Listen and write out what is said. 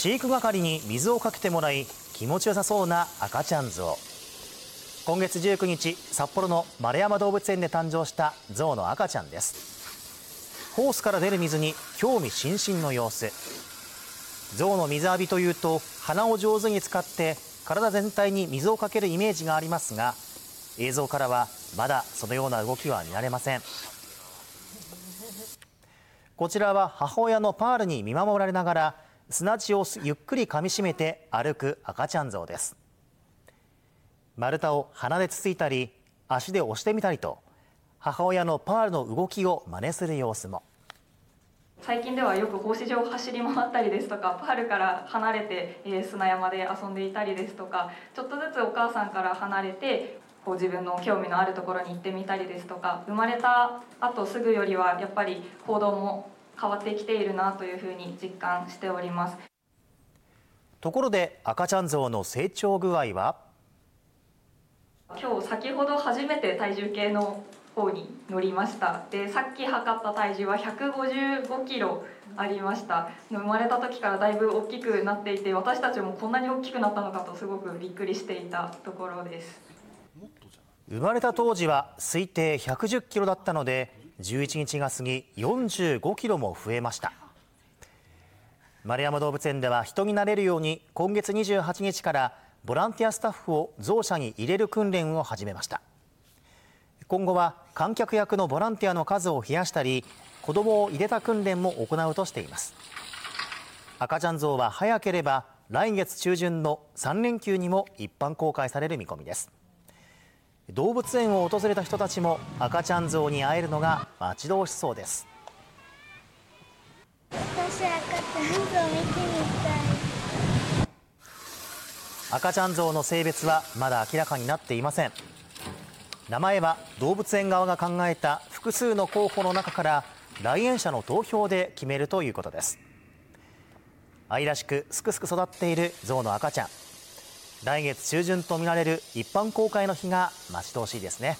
飼育係に水をかけてもらい気持ちよさそうな赤ちゃんゾウ今月19日札幌の丸山動物園で誕生したゾウの赤ちゃんです。ホースから出る水に興味津々の様子。ゾウの水浴びというと鼻を上手に使って体全体に水をかけるイメージがありますが映像からはまだそのような動きは見られません。こちらは母親のパールに見守られながら砂地をゆっくり噛みしめて歩く赤ちゃんゾウです。丸太を鼻でつついたり足で押してみたりと母親のパールの動きを真似する様子も。最近ではよく格子状を走り回ったりですとかパールから離れて、え砂山で遊んでいたりですとかちょっとずつお母さんから離れてこう自分の興味のあるところに行ってみたりですとか生まれた後すぐよりはやっぱり行動も変わってきているなというふうに実感しております。ところで赤ちゃんゾウの成長具合は？今日先ほど初めて体重計の方に乗りました。でさっき測った体重は155キロありました。生まれた時からだいぶ大きくなっていて私たちもこんなに大きくなったのかとすごくびっくりしていたところです。生まれた当時は推定110キロだったので11日が過ぎ45キロも増えました。丸山動物園では人になれるように今月28日からボランティアスタッフをゾウ舎に入れる訓練を始めました。今後は観客役のボランティアの数を増やしたり子供を入れた訓練も行うとしています。赤ちゃんゾウは早ければ来月中旬の3連休にも一般公開される見込みです。動物園を訪れた人たちも赤ちゃんゾウに会えるのが待ち遠しそうです。私赤ちゃんゾウ見てみたい。赤ちゃんゾウの性別はまだ明らかになっていません。名前は動物園側が考えた複数の候補の中から来園者の投票で決めるということです。愛らしくすくすく育っているゾウの赤ちゃん来月中旬とみられる一般公開の日が待ち遠しいですね。